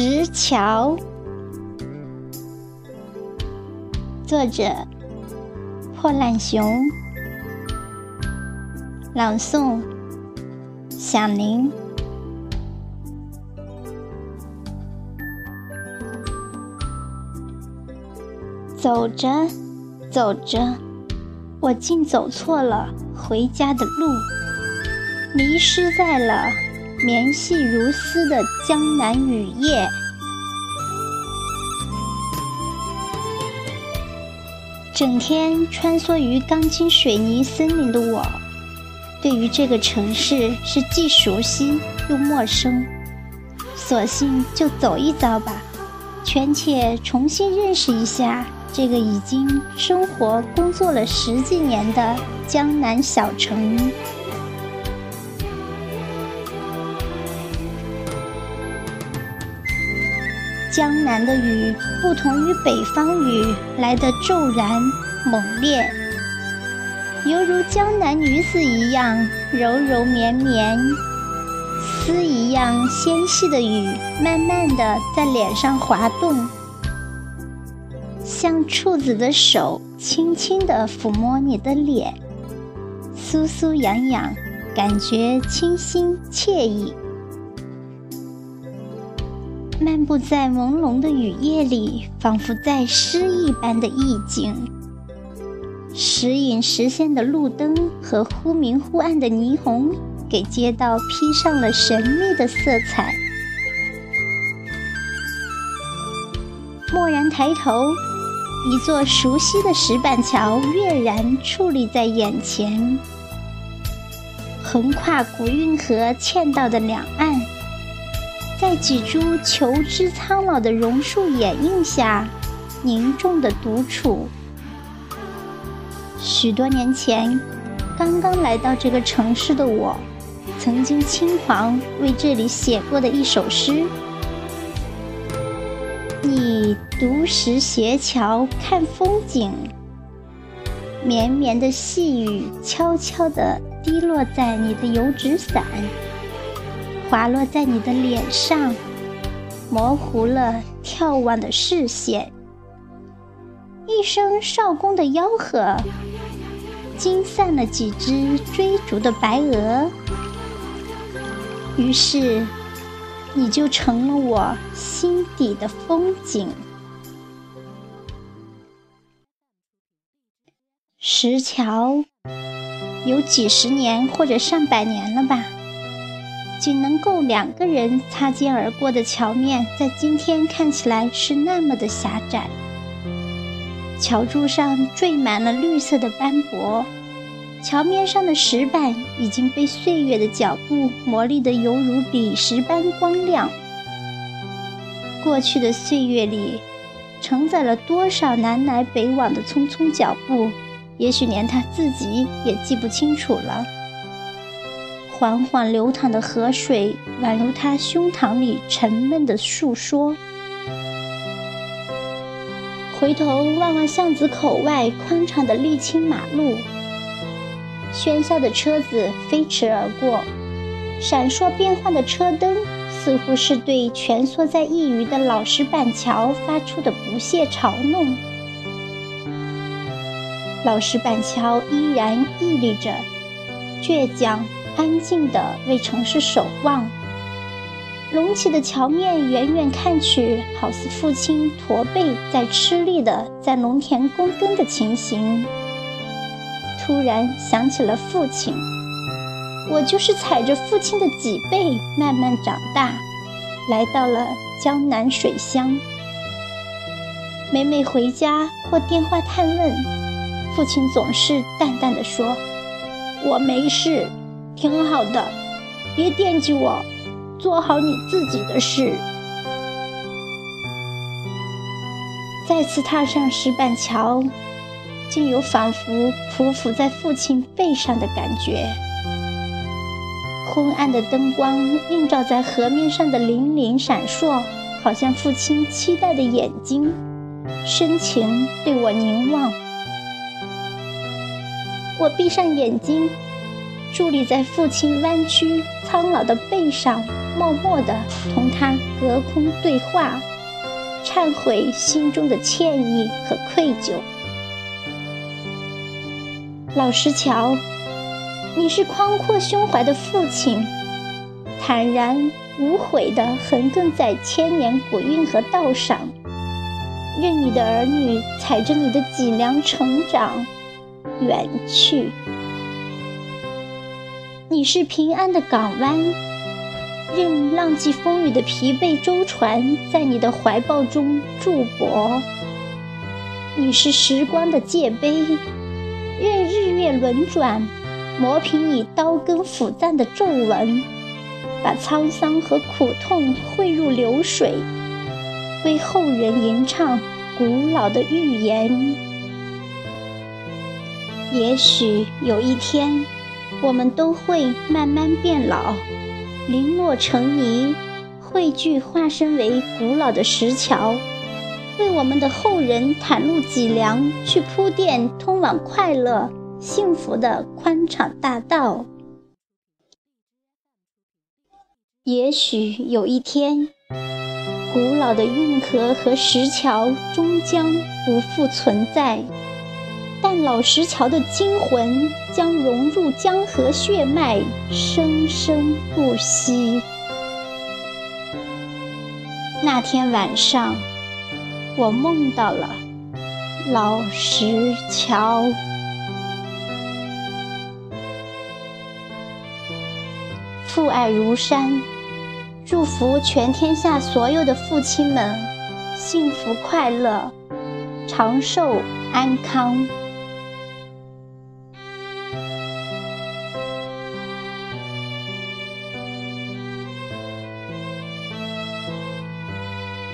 石桥，作者：破烂熊，朗诵：响铃。走着，走着，我竟走错了回家的路，迷失在了。绵细如丝的江南雨夜，整天穿梭于钢筋水泥森林的我，对于这个城市是既熟悉又陌生。索性就走一遭吧，权且重新认识一下这个已经生活工作了十几年的江南小城。江南的雨不同于北方雨来的骤然猛烈，犹如江南女子一样柔柔绵绵，丝一样纤细的雨，慢慢的在脸上滑动，像处子的手轻轻的抚摸你的脸，酥酥痒痒，感觉清新惬意。漫步在朦胧的雨夜里，仿佛在诗一般的意境。时隐时现的路灯和忽明忽暗的霓虹，给街道披上了神秘的色彩。蓦然抬头，一座熟悉的石板桥跃然矗立在眼前，横跨古运河嵌道的两岸。在几株求知苍老的榕树掩映下，凝重的独处。许多年前，刚刚来到这个城市的我，曾经轻狂为这里写过的一首诗：你独石斜桥看风景，绵绵的细雨悄悄地滴落在你的油纸伞。滑落在你的脸上，模糊了眺望的视线。一声少公的吆喝，惊散了几只追逐的白鹅。于是，你就成了我心底的风景。石桥，有几十年或者上百年了吧。仅能够两个人擦肩而过的桥面，在今天看起来是那么的狭窄。桥柱上缀满了绿色的斑驳，桥面上的石板已经被岁月的脚步磨砺得犹如锂石般光亮。过去的岁月里，承载了多少南来北往的匆匆脚步，也许连他自己也记不清楚了。缓缓流淌的河水，宛如他胸膛里沉闷的诉说。回头望望巷子口外宽敞的沥青马路，喧嚣的车子飞驰而过，闪烁变幻的车灯，似乎是对蜷缩在一隅的老石板桥发出的不屑嘲弄。老石板桥依然屹立着，倔强。安静地为城市守望，隆起的桥面远远看去，好似父亲驼背在吃力地在农田躬耕的情形。突然想起了父亲，我就是踩着父亲的脊背慢慢长大，来到了江南水乡。每每回家或电话探问，父亲总是淡淡的说：“我没事。”挺好的，别惦记我，做好你自己的事。再次踏上石板桥，竟有仿佛匍匐在父亲背上的感觉。昏暗的灯光映照在河面上的粼粼闪烁，好像父亲期待的眼睛，深情对我凝望。我闭上眼睛。伫立在父亲弯曲苍老的背上，默默地同他隔空对话，忏悔心中的歉意和愧疚。老石桥，你是宽阔胸怀的父亲，坦然无悔地横亘在千年古运河道上，任你的儿女踩着你的脊梁成长，远去。你是平安的港湾，任浪迹风雨的疲惫舟船在你的怀抱中驻泊。你是时光的界碑，任日月轮转，磨平你刀耕斧战的皱纹，把沧桑和苦痛汇入流水，为后人吟唱古老的寓言。也许有一天。我们都会慢慢变老，零落成泥，汇聚化身为古老的石桥，为我们的后人袒露脊梁，去铺垫通往快乐、幸福的宽敞大道。也许有一天，古老的运河和石桥终将不复存在。但老石桥的精魂将融入江河血脉，生生不息。那天晚上，我梦到了老石桥。父爱如山，祝福全天下所有的父亲们幸福快乐、长寿安康。